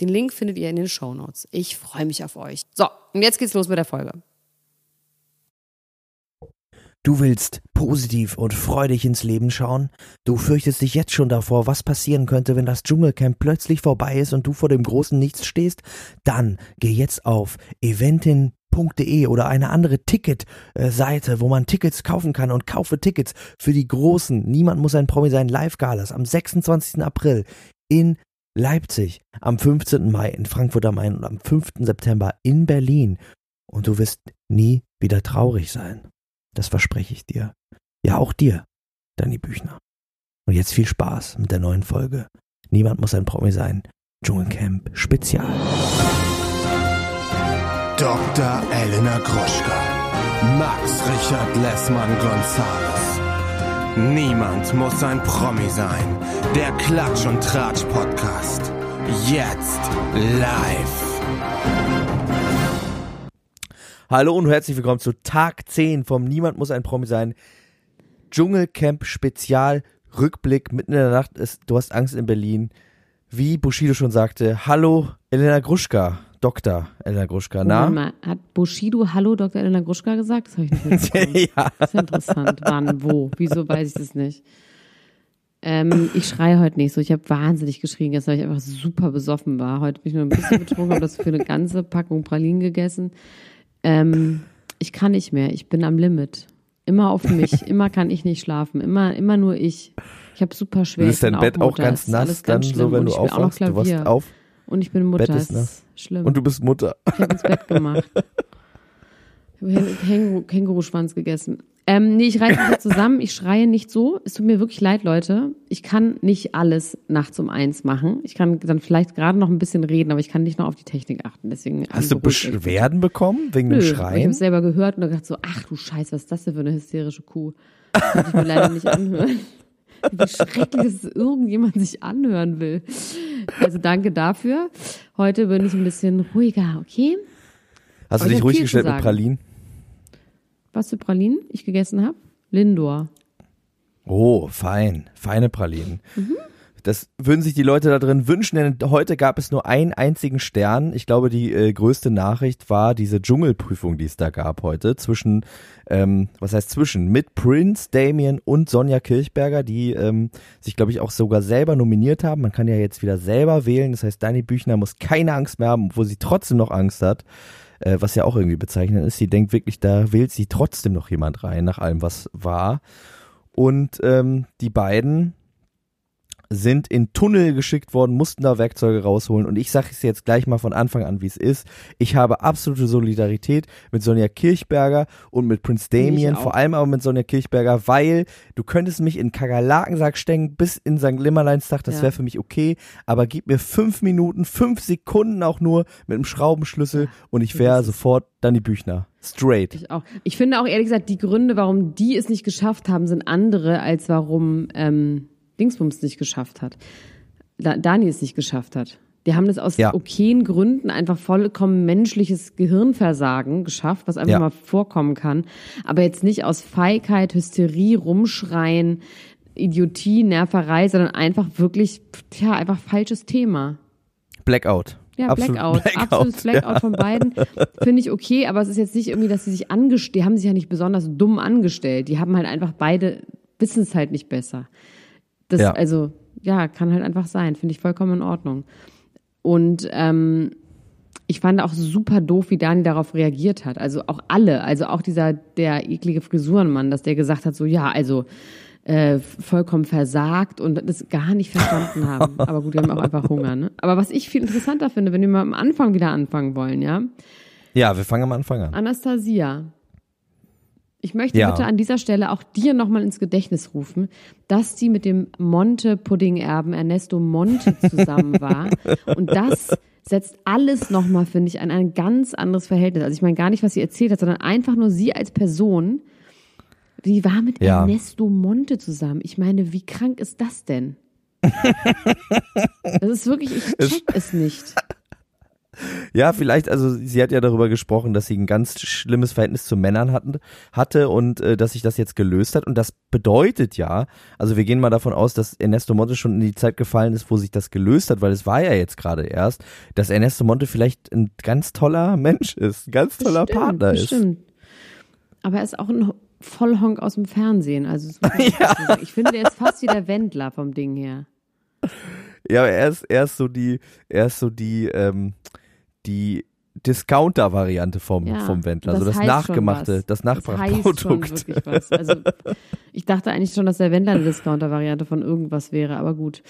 Den Link findet ihr in den Show Notes. Ich freue mich auf euch. So, und jetzt geht's los mit der Folge. Du willst positiv und freudig ins Leben schauen? Du fürchtest dich jetzt schon davor, was passieren könnte, wenn das Dschungelcamp plötzlich vorbei ist und du vor dem großen Nichts stehst? Dann geh jetzt auf eventin.de oder eine andere Ticket-Seite, wo man Tickets kaufen kann und kaufe Tickets für die großen Niemand muss ein Promi sein Live-Galas am 26. April in Leipzig, am 15. Mai in Frankfurt am Main und am 5. September in Berlin. Und du wirst nie wieder traurig sein. Das verspreche ich dir. Ja, auch dir, Danny Büchner. Und jetzt viel Spaß mit der neuen Folge. Niemand muss ein Promi sein. Dschungelcamp Spezial. Dr. Elena Gruschka. Max Richard Lessmann Gonzales. Niemand muss ein Promi sein. Der Klatsch und Tratsch Podcast. Jetzt live. Hallo und herzlich willkommen zu Tag 10 vom Niemand muss ein Promi sein. Dschungelcamp Spezial Rückblick mitten in der Nacht ist, du hast Angst in Berlin. Wie Bushido schon sagte, hallo Elena Gruschka. Dr. Elena Gruschka, na? Mal, hat Bushido Hallo Dr. Elena Gruschka gesagt? Das habe ich nicht mitbekommen. ja. Das ist interessant. Wann, wo? Wieso weiß ich das nicht? Ähm, ich schreie heute nicht so. Ich habe wahnsinnig geschrien gestern, weil ich einfach super besoffen war. Heute bin ich nur ein bisschen betrunken, habe das für eine ganze Packung Pralinen gegessen. Ähm, ich kann nicht mehr. Ich bin am Limit. Immer auf mich. Immer kann ich nicht schlafen. Immer, immer nur ich. Ich habe super schwer. Ist dein Bett auch ganz nass, dann schlimm. so, wenn du aufwachst? Du warst auf und ich bin Mutter. Bett ist nass. schlimm. Und du bist Mutter. Ich habe ins Bett gemacht. Ich habe Känguru, Känguruschwanz gegessen. Ähm, nee, ich reiße mich jetzt zusammen. Ich schreie nicht so. Es tut mir wirklich leid, Leute. Ich kann nicht alles nachts um eins machen. Ich kann dann vielleicht gerade noch ein bisschen reden, aber ich kann nicht noch auf die Technik achten. Deswegen Hast du Beschwerden bekommen wegen Nö, dem Schreien? Ich habe es selber gehört und gedacht so, ach du Scheiße, was ist das denn für eine hysterische Kuh? Das kann ich mir leider nicht anhören. Wie schrecklich es irgendjemand sich anhören will. Also danke dafür. Heute bin ich ein bisschen ruhiger, okay? Hast Aber du dich ruhig gestellt mit Pralinen? Was für Pralinen ich gegessen habe? Lindor. Oh, fein. Feine Pralinen. Mhm. Das würden sich die Leute da drin wünschen, denn heute gab es nur einen einzigen Stern. Ich glaube, die äh, größte Nachricht war diese Dschungelprüfung, die es da gab heute zwischen, ähm, was heißt zwischen, mit Prince, Damien und Sonja Kirchberger, die ähm, sich, glaube ich, auch sogar selber nominiert haben. Man kann ja jetzt wieder selber wählen. Das heißt, Dani Büchner muss keine Angst mehr haben, obwohl sie trotzdem noch Angst hat. Äh, was ja auch irgendwie bezeichnend ist. Sie denkt wirklich, da wählt sie trotzdem noch jemand rein, nach allem, was war. Und ähm, die beiden sind in Tunnel geschickt worden, mussten da Werkzeuge rausholen und ich sage es jetzt gleich mal von Anfang an, wie es ist. Ich habe absolute Solidarität mit Sonja Kirchberger und mit Prince Damien, vor allem aber mit Sonja Kirchberger, weil du könntest mich in Kakerlakensack stecken bis in St. Limmerleinstag, das ja. wäre für mich okay, aber gib mir fünf Minuten, fünf Sekunden auch nur mit einem Schraubenschlüssel und ich wäre sofort dann die Büchner. Straight. Ich auch. Ich finde auch ehrlich gesagt, die Gründe, warum die es nicht geschafft haben, sind andere, als warum ähm, Dingsbums nicht geschafft hat. Da, Dani es nicht geschafft hat. Die haben das aus ja. okayen Gründen einfach vollkommen menschliches Gehirnversagen geschafft, was einfach ja. mal vorkommen kann. Aber jetzt nicht aus Feigheit, Hysterie, Rumschreien, Idiotie, Nerverei, sondern einfach wirklich, tja, einfach falsches Thema. Blackout. Ja, Absolut Blackout. Blackout. Absolutes Blackout ja. von beiden. Finde ich okay, aber es ist jetzt nicht irgendwie, dass sie sich angestellt, die haben sich ja nicht besonders dumm angestellt. Die haben halt einfach beide, wissen es halt nicht besser. Das, ja. also, ja, kann halt einfach sein. Finde ich vollkommen in Ordnung. Und ähm, ich fand auch super doof, wie Dani darauf reagiert hat. Also auch alle, also auch dieser, der eklige Frisurenmann, dass der gesagt hat, so, ja, also äh, vollkommen versagt und das gar nicht verstanden haben. Aber gut, die haben auch einfach Hunger, ne? Aber was ich viel interessanter finde, wenn wir mal am Anfang wieder anfangen wollen, ja? Ja, wir fangen am Anfang an. Anastasia. Ich möchte Ja. bitte an dieser Stelle auch dir nochmal ins Gedächtnis rufen, dass sie mit dem Monte-Pudding-Erben Ernesto Monte zusammen war. Und das setzt alles nochmal, finde ich, an ein ganz anderes Verhältnis. Also ich meine gar nicht, was sie erzählt hat, sondern einfach nur sie als Person. Die war mit Ja. Ernesto Monte zusammen. Ich meine, wie krank ist das denn? Das ist wirklich, ich check es nicht. Ja, vielleicht, also sie hat ja darüber gesprochen, dass sie ein ganz schlimmes Verhältnis zu Männern hatten, hatte und äh, dass sich das jetzt gelöst hat. Und das bedeutet ja, also wir gehen mal davon aus, dass Ernesto Monte schon in die Zeit gefallen ist, wo sich das gelöst hat, weil es war ja jetzt gerade erst, dass Ernesto Monte vielleicht ein ganz toller Mensch ist, ein ganz toller Bestimmt, Partner ist. bestimmt. Aber er ist auch ein Vollhonk aus dem Fernsehen. Also muss ich, finde, der ist fast wie der Wendler vom Ding her. Ja, aber er ist, er ist so die, er ist so die, ähm, die Discounter-Variante vom, Ja, vom Wendler, das so das schon Nachgemachte, das Das Nachbarprodukt. was. Also ich dachte eigentlich schon, dass der Wendler eine Discounter-Variante von irgendwas wäre, aber gut.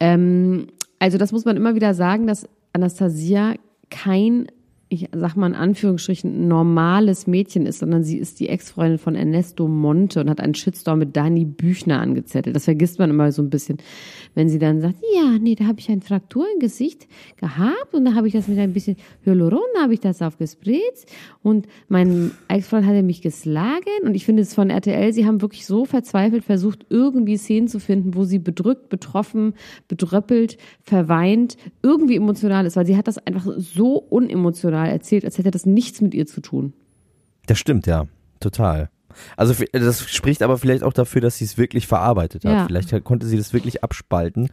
Ähm, also das muss man immer wieder sagen, dass Anastasia kein, ich sag mal in Anführungsstrichen, normales Mädchen ist, sondern sie ist die Ex-Freundin von Ernesto Monte und hat einen Shitstorm mit Dani Büchner angezettelt. Das vergisst man immer so ein bisschen, wenn sie dann sagt, ja, nee, da habe ich eine Fraktur im Gesicht gehabt und da habe ich das mit ein bisschen Hyaluron, habe ich das aufgespritzt und mein Ex-Freund hatte mich geschlagen und ich finde es von RTL, sie haben wirklich so verzweifelt versucht, irgendwie Szenen zu finden, wo sie bedrückt, betroffen, bedröppelt, verweint, irgendwie emotional ist, weil sie hat das einfach so unemotional erzählt, als hätte das nichts mit ihr zu tun. Das stimmt, ja, total. Also f- das spricht aber vielleicht auch dafür, dass sie es wirklich verarbeitet hat. Ja. Vielleicht konnte sie das wirklich abspalten.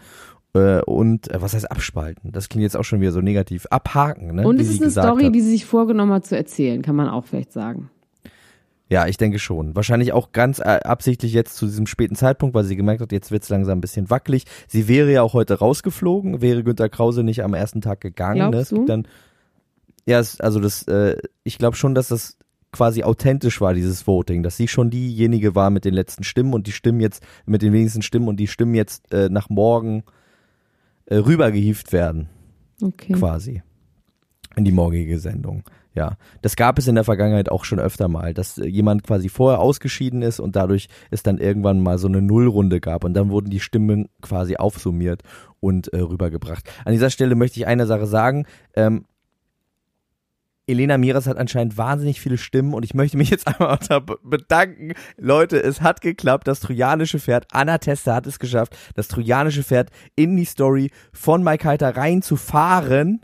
Äh, und äh, was heißt abspalten? Das klingt jetzt auch schon wieder so negativ. Abhaken, ne? Und es ist eine Story, hat. die sie sich vorgenommen hat zu erzählen, kann man auch vielleicht sagen. Ja, ich denke schon. Wahrscheinlich auch ganz äh, absichtlich jetzt zu diesem späten Zeitpunkt, weil sie gemerkt hat, jetzt wird's langsam ein bisschen wackelig. Sie wäre ja auch heute rausgeflogen, wäre Günter Krause nicht am ersten Tag gegangen. ne? Glaubst Es gibt? Dann, ja, also das, äh, ich glaube schon, dass das quasi authentisch war, dieses Voting, dass sie schon diejenige war mit den letzten Stimmen und die Stimmen jetzt, mit den wenigsten Stimmen und die Stimmen jetzt äh, nach morgen äh, rübergehieft werden Okay. quasi in die morgige Sendung. Ja, das gab es in der Vergangenheit auch schon öfter mal, dass äh, jemand quasi vorher ausgeschieden ist und dadurch es dann irgendwann mal so eine Nullrunde gab und dann wurden die Stimmen quasi aufsummiert und äh, rübergebracht. An dieser Stelle möchte ich eine Sache sagen. Ähm, Elena Miras hat anscheinend wahnsinnig viele Stimmen und ich möchte mich jetzt einmal bedanken. Leute, es hat geklappt. Das trojanische Pferd, Anna Tester hat es geschafft, das trojanische Pferd in die Story von Mike Heiter reinzufahren.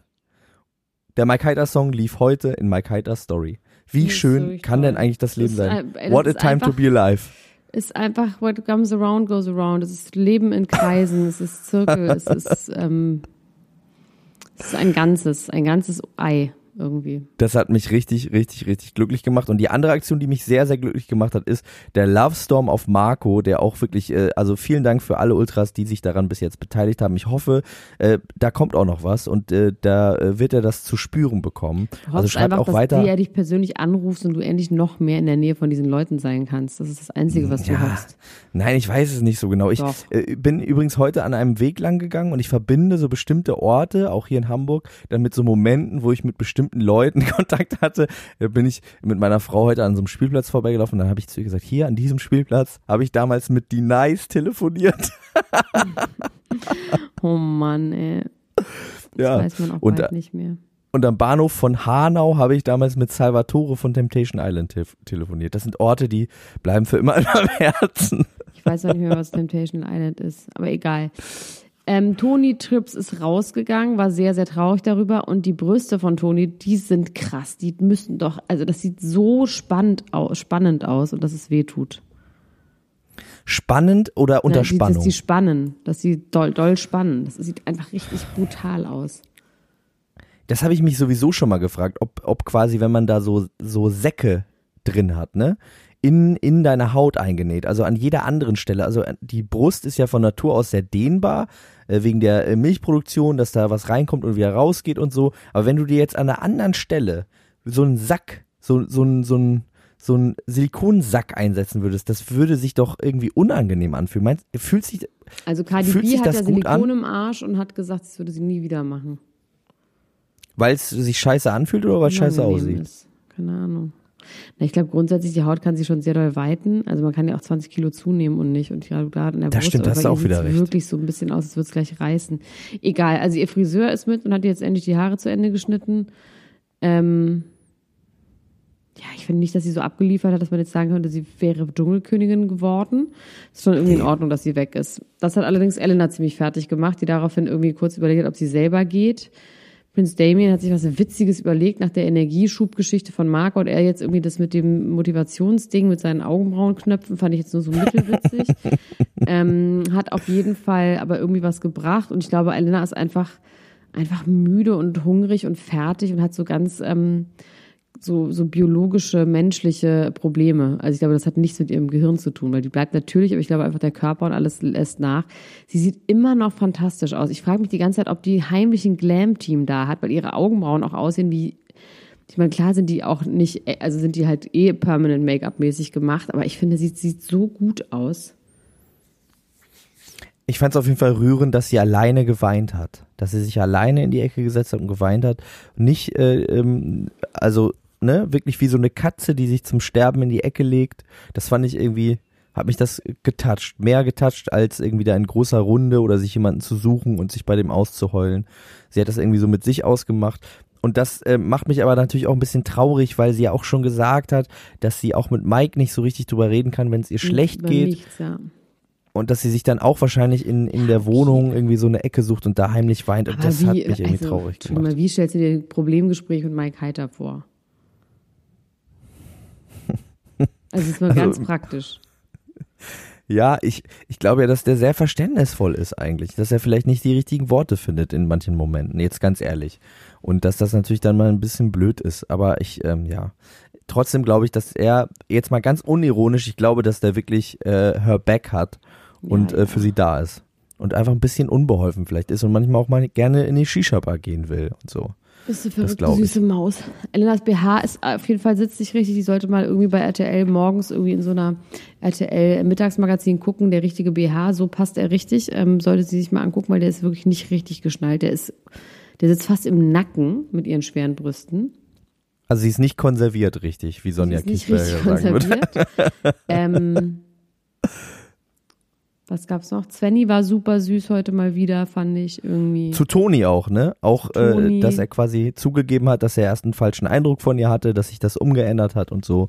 Der Mike Heiter Song lief heute in Mike Heiter Story. Wie Das schön wirklich kann denn eigentlich das Das Leben ist sein? ein- das What a time to be alive. ist einfach what comes around goes around. Es ist Leben in Kreisen, es ist Zirkel, es ist, ähm, es ist ein ganzes, ein ganzes Ei irgendwie. Das hat mich richtig, richtig, richtig glücklich gemacht. Und die andere Aktion, die mich sehr, sehr glücklich gemacht hat, ist der Love Storm auf Marco, der auch wirklich, äh, also vielen Dank für alle Ultras, die sich daran bis jetzt beteiligt haben. Ich hoffe, äh, da kommt auch noch was und äh, da äh, wird er das zu spüren bekommen. Du Also schreibt einfach, auch dass weiter. die er dich persönlich anrufst und du endlich noch mehr in der Nähe von diesen Leuten sein kannst. Das ist das Einzige, was du Ja. hoffst. Nein, ich weiß es nicht so genau. Ich äh, bin übrigens heute an einem Weg lang gegangen und ich verbinde so bestimmte Orte, auch hier in Hamburg, dann mit so Momenten, wo ich mit bestimmten Leuten Kontakt hatte. Da bin ich mit meiner Frau heute an so einem Spielplatz vorbeigelaufen und dann habe ich zu ihr gesagt, hier an diesem Spielplatz habe ich damals mit die Nice telefoniert. Oh Mann, ey. Das Ja. weiß man auch Und nicht mehr. Und am Bahnhof von Hanau habe ich damals mit Salvatore von Temptation Island te telefoniert. Das sind Orte, die bleiben für immer in meinem Herzen. Ich weiß auch nicht mehr, was Temptation Island ist, aber egal. Ähm, Toni Trips ist rausgegangen, war sehr, sehr traurig darüber. Und die Brüste von Toni, die sind krass. Die müssen doch, also das sieht so spannend aus, spannend aus und dass es weh tut. Spannend oder unter Ja, die, Spannung? Dass die spannen, dass sie doll, doll spannen. Das sieht einfach richtig brutal aus. Das habe ich mich sowieso schon mal gefragt, ob, ob quasi, wenn man da so, so Säcke drin hat, ne? In, in deine Haut eingenäht, also an jeder anderen Stelle. Also äh, die Brust ist ja von Natur aus sehr dehnbar, äh, wegen der äh, Milchproduktion, dass da was reinkommt und wieder rausgeht und so. Aber wenn du dir jetzt an einer anderen Stelle so einen Sack, so, so ein, so ein, so ein Silikonsack einsetzen würdest, das würde sich doch irgendwie unangenehm anfühlen. Meinst, fühlt sich, Also Cardi Fühlt B hat das ja Silikon an? im Arsch und hat gesagt, das würde sie nie wieder machen. weil es sich scheiße anfühlt oder weil es scheiße aussieht? Ist. Keine Ahnung. Na, ich glaube grundsätzlich, die Haut kann sich schon sehr doll weiten. Also man kann ja auch 20 Kilo zunehmen und nicht. Und gerade da in der Das Brust, stimmt, ihr auch wieder recht. wirklich so ein bisschen aus, als würde es gleich reißen. Egal, also ihr Friseur ist mit und hat jetzt endlich die Haare zu Ende geschnitten. Ähm, ja, ich finde nicht, dass sie so abgeliefert hat, dass man jetzt sagen könnte, sie wäre Dschungelkönigin geworden. Ist schon irgendwie in Ordnung, dass sie weg ist. Das hat allerdings Elena ziemlich fertig gemacht, die daraufhin irgendwie kurz überlegt hat, ob sie selber geht. Prinz Damien hat sich was Witziges überlegt nach der Energieschubgeschichte von Marco und er jetzt irgendwie das mit dem Motivationsding mit seinen Augenbrauenknöpfen fand ich jetzt nur so mittelwitzig. ähm, hat auf jeden Fall aber irgendwie was gebracht und ich glaube, Elena ist einfach einfach müde und hungrig und fertig und hat so ganz ähm, so, so biologische, menschliche Probleme. Also ich glaube, das hat nichts mit ihrem Gehirn zu tun, weil die bleibt natürlich, aber ich glaube einfach, der Körper und alles lässt nach. Sie sieht immer noch fantastisch aus. Ich frage mich die ganze Zeit, ob die heimlich ein Glam-Team da hat, weil ihre Augenbrauen auch aussehen wie, ich meine, klar sind die auch nicht, also sind die halt eh permanent Make-up-mäßig gemacht, aber ich finde, sie sieht so gut aus. Ich fand es auf jeden Fall rührend, dass sie alleine geweint hat. Dass sie sich alleine in die Ecke gesetzt hat und geweint hat. Nicht, äh, ähm, also, ne, wirklich wie so eine Katze, die sich zum Sterben in die Ecke legt. Das fand ich irgendwie, hat mich das getoucht. Mehr getoucht, als irgendwie da in großer Runde oder sich jemanden zu suchen und sich bei dem auszuheulen. Sie hat das irgendwie so mit sich ausgemacht. Und das äh, macht mich aber natürlich auch ein bisschen traurig, weil sie ja auch schon gesagt hat, dass sie auch mit Mike nicht so richtig drüber reden kann, wenn es ihr schlecht geht. Nichts, ja. Und dass sie sich dann auch wahrscheinlich in, in der Wohnung irgendwie so eine Ecke sucht und da heimlich weint. Und Aber das wie, hat mich irgendwie also, traurig gemacht. Mal, wie stellst du dir ein Problemgespräch mit Mike Heiter vor? Also jetzt mal Also, ganz praktisch. Ja, ich, ich glaube ja, dass der sehr verständnisvoll ist eigentlich. Dass er vielleicht nicht die richtigen Worte findet in manchen Momenten. Jetzt ganz ehrlich. Und dass das natürlich dann mal ein bisschen blöd ist. Aber ich, ähm, ja. Trotzdem glaube ich, dass er, jetzt mal ganz unironisch, ich glaube, dass der wirklich äh, her back hat und Ja, äh, ja. für sie da ist. Und einfach ein bisschen unbeholfen vielleicht ist und manchmal auch mal gerne in die Shisha-Bar gehen will und so. Bist du Das glaub ich. süße Maus. Elenas BH ist auf jeden Fall sitzt sich richtig. Die sollte mal irgendwie bei RTL morgens irgendwie in so einer RTL Mittagsmagazin gucken. Der richtige BH, so passt er richtig. Ähm, sollte sie sich mal angucken, weil der ist wirklich nicht richtig geschnallt. Der ist, der sitzt fast im Nacken mit ihren schweren Brüsten. Also sie ist nicht konserviert richtig, wie Sonja nicht Kiesberger richtig sagen würde. konserviert. ähm, was gab's noch? Svenny war super süß heute mal wieder, fand ich irgendwie. Zu Toni auch, ne? Auch, äh, dass er quasi zugegeben hat, dass er erst einen falschen Eindruck von ihr hatte, dass sich das umgeändert hat und so.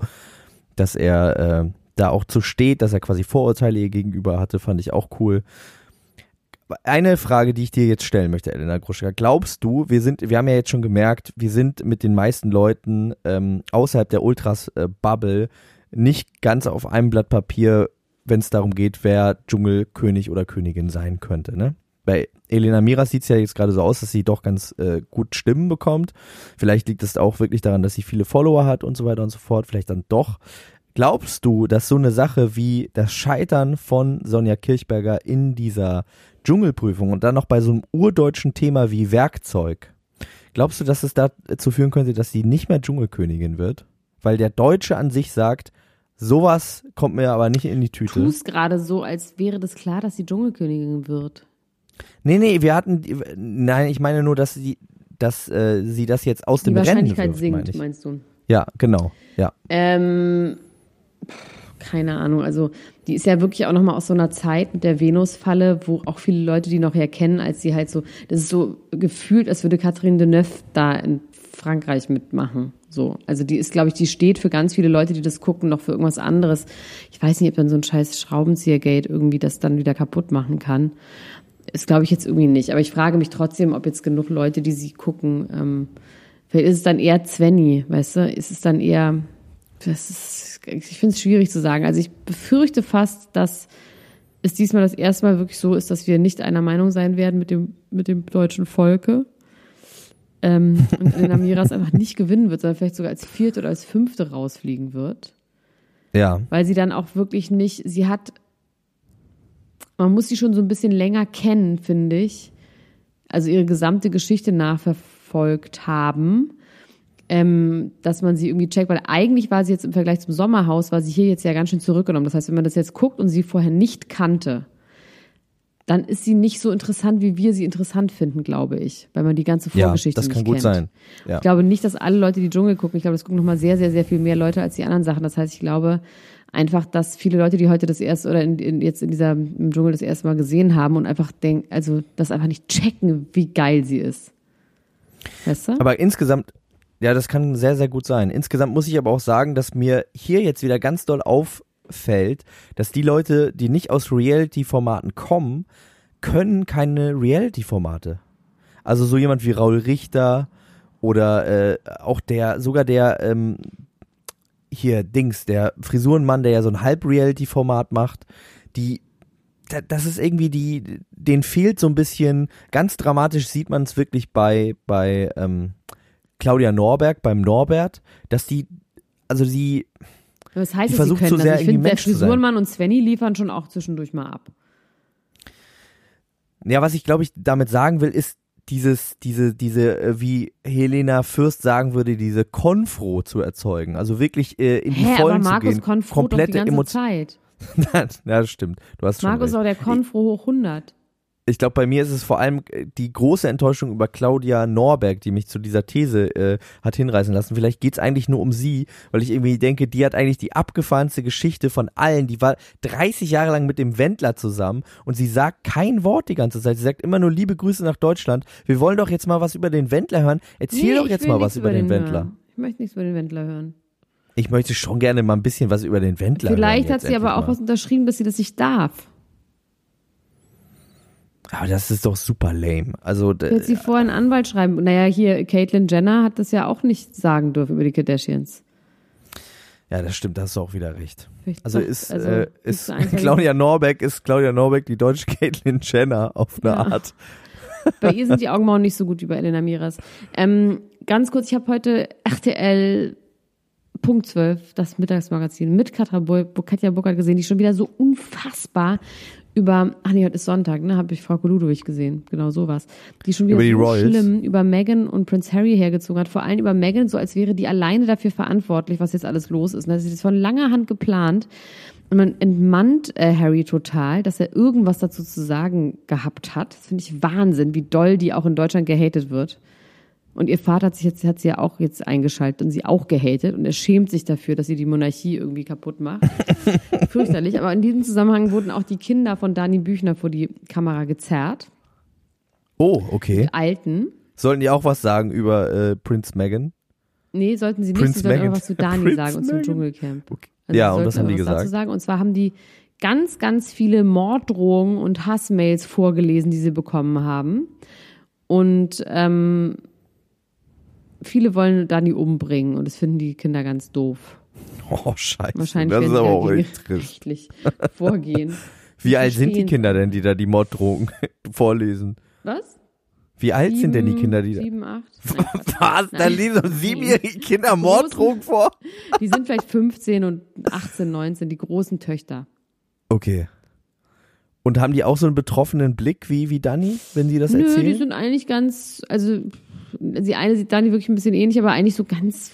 Dass er äh, da auch zu steht, dass er quasi Vorurteile ihr gegenüber hatte, fand ich auch cool. Eine Frage, die ich dir jetzt stellen möchte, Elena Gruschka. Glaubst du, wir sind, wir haben ja jetzt schon gemerkt, wir sind mit den meisten Leuten ähm, außerhalb der Ultras-Bubble nicht ganz auf einem Blatt Papier, wenn es darum geht, wer Dschungelkönig oder Königin sein könnte, ne? Bei Elena Miras sieht es ja jetzt gerade so aus, dass sie doch ganz äh, gut Stimmen bekommt. Vielleicht liegt es auch wirklich daran, dass sie viele Follower hat und so weiter und so fort. Vielleicht dann doch. Glaubst du, dass so eine Sache wie das Scheitern von Sonja Kirchberger in dieser Dschungelprüfung und dann noch bei so einem urdeutschen Thema wie Werkzeug, glaubst du, dass es dazu führen könnte, dass sie nicht mehr Dschungelkönigin wird? Weil der Deutsche an sich sagt, sowas kommt mir aber nicht in die Tüte. tust gerade so, als wäre das klar, dass sie Dschungelkönigin wird. Nee, nee, wir hatten, nein, ich meine nur, dass sie, dass äh, sie das jetzt aus Die dem Rennen Wahrscheinlichkeit wirft, meine sinkt, meinst du? Ja, genau, ja. Ähm, pff, keine Ahnung. Also die ist ja wirklich auch noch mal aus so einer Zeit mit der Venus-Falle, wo auch viele Leute die noch herkennen, als sie halt so, das ist so gefühlt, als würde Catherine Deneuve da in Frankreich mitmachen. So, also die ist, glaube ich, die steht für ganz viele Leute, die das gucken, noch für irgendwas anderes. Ich weiß nicht, ob dann so ein scheiß Schraubenziehergate irgendwie das dann wieder kaputt machen kann. Ist, glaube ich, jetzt irgendwie nicht. Aber ich frage mich trotzdem, ob jetzt genug Leute, die sie gucken, ähm, vielleicht ist es dann eher Zwenny, weißt du? Ist es dann eher, das ist, ich finde es schwierig zu sagen. Also ich befürchte fast, dass es diesmal das erste Mal wirklich so ist, dass wir nicht einer Meinung sein werden mit dem, mit dem deutschen Volke. Ähm, und Elena Miras einfach nicht gewinnen wird, sondern vielleicht sogar als vierte oder als fünfte rausfliegen wird. Ja, Weil sie dann auch wirklich nicht, sie hat, man muss sie schon so ein bisschen länger kennen, finde ich. Also ihre gesamte Geschichte nachverfolgt haben, ähm, dass man sie irgendwie checkt, weil eigentlich war sie jetzt im Vergleich zum Sommerhaus, war sie hier jetzt ja ganz schön zurückgenommen. Das heißt, wenn man das jetzt guckt und sie vorher nicht kannte, dann ist sie nicht so interessant, wie wir sie interessant finden, glaube ich, weil man die ganze Ja, Vorgeschichte das nicht kann gut kennt. sein. Ja. Ich glaube nicht, dass alle Leute die Dschungel gucken. Ich glaube, das gucken nochmal sehr, sehr, sehr viel mehr Leute als die anderen Sachen. Das heißt, ich glaube einfach, dass viele Leute, die heute das erste oder in, in, jetzt in dieser im Dschungel das erste Mal gesehen haben und einfach denken, also das einfach nicht checken, wie geil sie ist. Weißt du? Aber insgesamt, ja, das kann sehr, sehr gut sein. Insgesamt muss ich aber auch sagen, dass mir hier jetzt wieder ganz doll auffällt, dass die Leute, die nicht aus Reality-Formaten kommen, können keine Reality-Formate. Also so jemand wie Raul Richter oder äh, auch der, sogar der, ähm, hier Dings, der Frisurenmann, der ja so ein Halb-Reality-Format macht, die da- das ist irgendwie die, denen fehlt so ein bisschen, ganz dramatisch sieht man es wirklich bei, bei ähm, Claudia Norberg, beim Norbert, dass die, also sie, Was heißt die es, sie versucht können so das? Ich finde, der. Frisurenmann und Svenny liefern schon auch zwischendurch mal ab. ja, was ich glaube ich damit sagen will, ist dieses, diese, diese, äh, wie Helena Fürst sagen würde, diese Konfro zu erzeugen. Also wirklich äh, in die Hä, aber Vollen Markus zu gehen. Konfro komplette Emotion. Zeit. ja, das stimmt. Du hast schon Markus ist recht. auch der Konfro hoch 100. ich glaube, bei mir ist es vor allem äh, die große Enttäuschung über Claudia Norberg, die mich zu dieser These äh, hat hinreißen lassen. Vielleicht geht's eigentlich nur um sie, weil ich irgendwie denke, die hat eigentlich die abgefahrenste Geschichte von allen. Die war 30 Jahre lang mit dem Wendler zusammen und sie sagt kein Wort die ganze Zeit. Sie sagt immer nur liebe Grüße nach Deutschland. Wir wollen doch jetzt mal was über den Wendler hören. Erzähl Nee, doch jetzt mal was über den, Wendler. hören. Ich möchte nichts über den Wendler hören. Ich möchte schon gerne mal ein bisschen was über den Wendler Vielleicht hören. hat jetzt sie aber endlich auch mal. was unterschrieben, dass sie das nicht darf. Aber das ist doch super lame. Also Wird sie vorher einen Anwalt schreiben? Naja, hier, Caitlyn Jenner hat das ja auch nicht sagen dürfen über die Kardashians. Ja, das stimmt, da hast du auch wieder recht. Vielleicht Also ist, also äh, ist Claudia Norbeck ist Claudia Norbeck die deutsche Caitlyn Jenner auf eine Ja. Art. Bei ihr sind die Augenbrauen nicht so gut wie bei Elena Miras. Ähm, ganz kurz, ich habe heute RTL Punkt 12, das Mittagsmagazin, mit Katja Burkhardt gesehen, die schon wieder so unfassbar über, ach nee, heute ist Sonntag, ne, habe ich Frau Ludwig gesehen, genau sowas. Die schon wieder Über die so Royals? schlimm über Meghan und Prince Harry hergezogen hat. Vor allem über Meghan, so als wäre die alleine dafür verantwortlich, was jetzt alles los ist. Und das ist von langer Hand geplant. Und man entmannt äh, Harry total, dass er irgendwas dazu zu sagen gehabt hat. Das finde ich Wahnsinn, wie doll die auch in Deutschland gehatet wird. Und ihr Vater hat sich jetzt, hat sie ja auch jetzt eingeschaltet und sie auch gehatet und er schämt sich dafür, dass sie die Monarchie irgendwie kaputt macht. Fürchterlich. Aber in diesem Zusammenhang wurden auch die Kinder von Dani Büchner vor die Kamera gezerrt. Oh, okay. Die Alten. Sollten die auch was sagen über äh, Prince Meghan? Nee, sollten sie nicht, Prince sie sollten Meghan. aber was zu Dani Prince sagen und zum. Dschungelcamp. Okay. Also Ja, und sollten haben die gesagt? sagen. Und zwar haben die ganz, ganz viele Morddrohungen und Hassmails vorgelesen, die sie bekommen haben. Und ähm, viele wollen Dani umbringen und das finden die Kinder ganz doof. Oh, scheiße. Wahrscheinlich das ist aber auch rechtlich vorgehen. Wie alt sind die Kinder denn, die da die Morddrohungen vorlesen? Was? Wie alt sind denn die Sieben, Kinder, die da... Sieben, acht? Nein. Was? Da lesen so siebenjährige Kinder Morddrohungen vor? Die sind vielleicht 15 und 18, 19, die großen Töchter. Okay. Und haben die auch so einen betroffenen Blick wie, wie Dani, wenn sie das Nö, erzählen? die sind eigentlich ganz, also die eine sieht Dani wirklich ein bisschen ähnlich, aber eigentlich so ganz,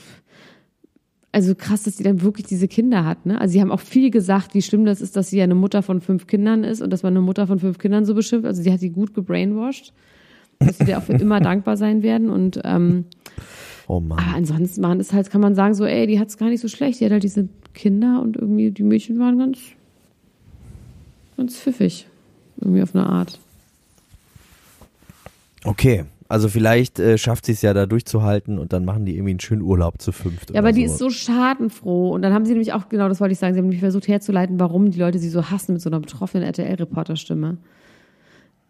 also krass, dass die dann wirklich diese Kinder hat. Ne? Also sie haben auch viel gesagt, wie schlimm das ist, dass sie ja eine Mutter von fünf Kindern ist und dass man eine Mutter von fünf Kindern so beschimpft. Also sie hat sie gut gebrainwashed, dass sie dir auch für immer dankbar sein werden. Und ähm, oh Mann. aber ansonsten waren es halt, kann man sagen, so, ey, die hat es gar nicht so schlecht. Die hat halt diese Kinder und irgendwie die Mädchen waren ganz, ganz pfiffig. Irgendwie auf eine Art. Okay, also vielleicht äh, schafft sie es ja da durchzuhalten und dann machen die irgendwie einen schönen Urlaub zu fünft. Ja, aber die ist so schadenfroh. Und dann haben sie nämlich auch, genau das wollte ich sagen, sie haben nämlich versucht herzuleiten, warum die Leute sie so hassen mit so einer betroffenen RTL-Reporterstimme.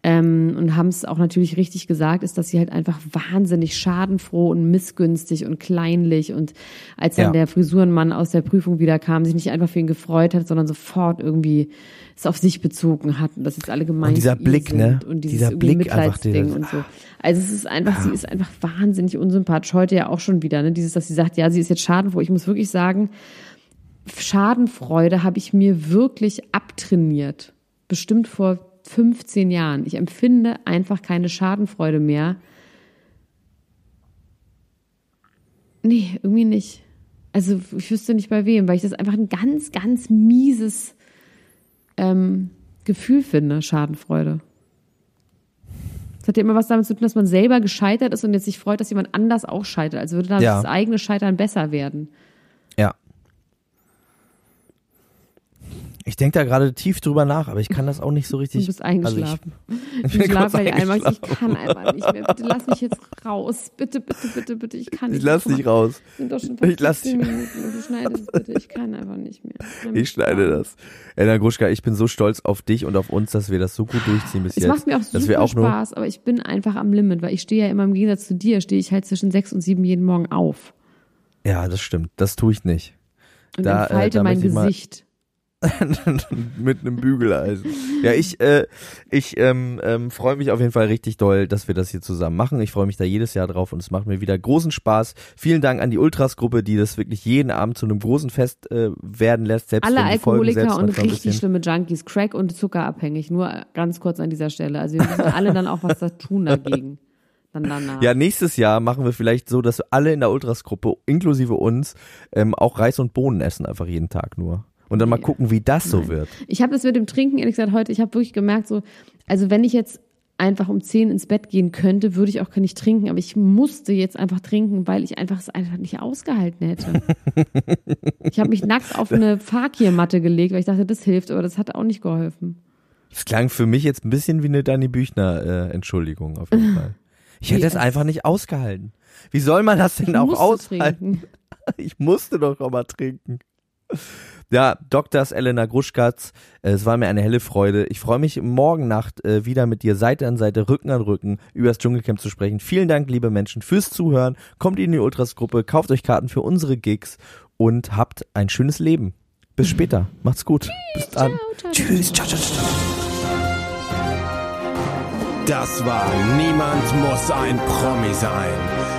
Ähm, und haben es auch natürlich richtig gesagt, ist, dass sie halt einfach wahnsinnig schadenfroh und missgünstig und kleinlich und als dann Ja. der Frisurenmann aus der Prüfung wieder kam, sich nicht einfach für ihn gefreut hat, sondern sofort irgendwie es auf sich bezogen hat und dass jetzt alle gemeint Und dieser Blick, ne? Und dieses Dieser Blick einfach, Mitleidsding dieser- und so. Also es ist einfach, sie ist einfach wahnsinnig unsympathisch. Heute ja auch schon wieder, ne? Dieses, dass sie sagt, ja, sie ist jetzt schadenfroh. Ich muss wirklich sagen, Schadenfreude habe ich mir wirklich abtrainiert. Bestimmt vor 15 Jahren. Ich empfinde einfach keine Schadenfreude mehr. Nee, irgendwie nicht. Also ich wüsste nicht bei wem, weil ich das einfach ein ganz, ganz mieses ähm, Gefühl finde, Schadenfreude. Das hat ja immer was damit zu tun, dass man selber gescheitert ist und jetzt sich freut, dass jemand anders auch scheitert. Also würde dann Ja. das eigene Scheitern besser werden. Ja. Ich denke da gerade tief drüber nach, aber ich kann das auch nicht so richtig. Du bist eingeschlafen. Also ich bin ich schlafe kurz bei dir ein, Max. Ich kann einfach nicht mehr. Bitte lass mich jetzt raus. Bitte, bitte, bitte, bitte. Ich kann ich, nicht ich lass dich raus. Sind doch schon Ich lass 15 dich- Minuten und du schneidest es bitte. Ich kann einfach nicht mehr. Ich schneide das. Elena Gruschka, ich bin so stolz auf dich und auf uns, dass wir das so gut durchziehen bis Es jetzt. macht mir auch super auch nur, Spaß, aber ich bin einfach am Limit, weil ich stehe ja immer im Gegensatz zu dir, stehe ich halt zwischen sechs und sieben jeden Morgen auf Ja, das stimmt. Das tue ich nicht. und Da, äh, entfalte da mein ich Gesicht. mit einem Bügeleisen. Ja, ich, äh, ich ähm, ähm, freue mich auf jeden Fall richtig doll, dass wir das hier zusammen machen. Ich freue mich da jedes Jahr drauf und es macht mir wieder großen Spaß. Vielen Dank an die Ultras-Gruppe, die das wirklich jeden Abend zu einem großen Fest äh, werden lässt. Selbst Alle Alkoholiker selbst und richtig schlimme Junkies, Crack und zuckerabhängig. Nur ganz kurz an dieser Stelle. Also wir müssen alle dann auch was da tun dagegen. Dann danach. Ja, nächstes Jahr machen wir vielleicht so, dass alle in der Ultras-Gruppe, inklusive uns, ähm, auch Reis und Bohnen essen, einfach jeden Tag nur. Und dann mal gucken, wie das so Nein. wird. Ich habe das mit dem Trinken, ehrlich gesagt, heute, ich habe wirklich gemerkt, so, also wenn ich jetzt einfach um 10 ins Bett gehen könnte, würde ich auch gar nicht trinken, aber ich musste jetzt einfach trinken, weil ich einfach es einfach nicht ausgehalten hätte. ich habe mich nackt auf eine Fakir-Matte gelegt, weil ich dachte, das hilft, aber das hat auch nicht geholfen. Das klang für mich jetzt ein bisschen wie eine Dani Büchner äh, Entschuldigung auf jeden Fall. Ich hätte es einfach nicht ausgehalten. Wie soll man das denn Ich auch aushalten? trinken. Ich musste doch noch mal trinken. Ja, Doktors Elena Gruschkatz, äh, es war mir eine helle Freude. Ich freue mich morgen Nacht äh, wieder mit dir Seite an Seite, Rücken an Rücken über das Dschungelcamp zu sprechen. Vielen Dank, liebe Menschen, fürs Zuhören. Kommt in die Ultras-Gruppe, kauft euch Karten für unsere Gigs und habt ein schönes Leben. Bis später. Macht's gut. Bis dann. ciao, Tschüss. Ciao, ciao, ciao. Das war Niemand muss ein Promi sein.